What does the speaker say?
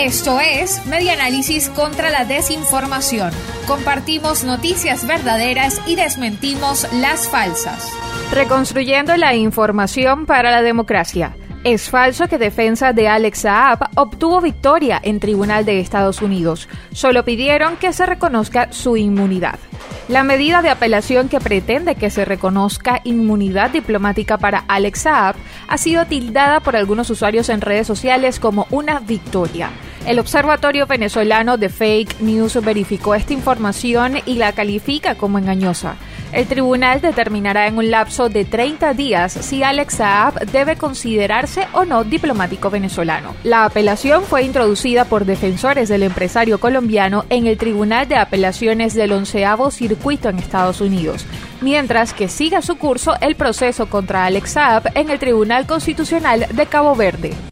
Esto es Media Análisis contra la Desinformación. Compartimos noticias verdaderas y desmentimos las falsas. Reconstruyendo la información para la democracia. Es falso que defensa de Alex Saab obtuvo victoria en Tribunal de Estados Unidos. Solo pidieron que se reconozca su inmunidad. La medida de apelación que pretende que se reconozca inmunidad diplomática para Alex Saab ha sido tildada por algunos usuarios en redes sociales como una victoria. El Observatorio Venezolano de Fake News verificó esta información y la califica como engañosa. El tribunal determinará en un lapso de 30 días si Alex Saab debe considerarse o no diplomático venezolano. La apelación fue introducida por defensores del empresario colombiano en el Tribunal de Apelaciones del Onceavo Circuito en Estados Unidos, mientras que siga su curso el proceso contra Alex Saab en el Tribunal Constitucional de Cabo Verde.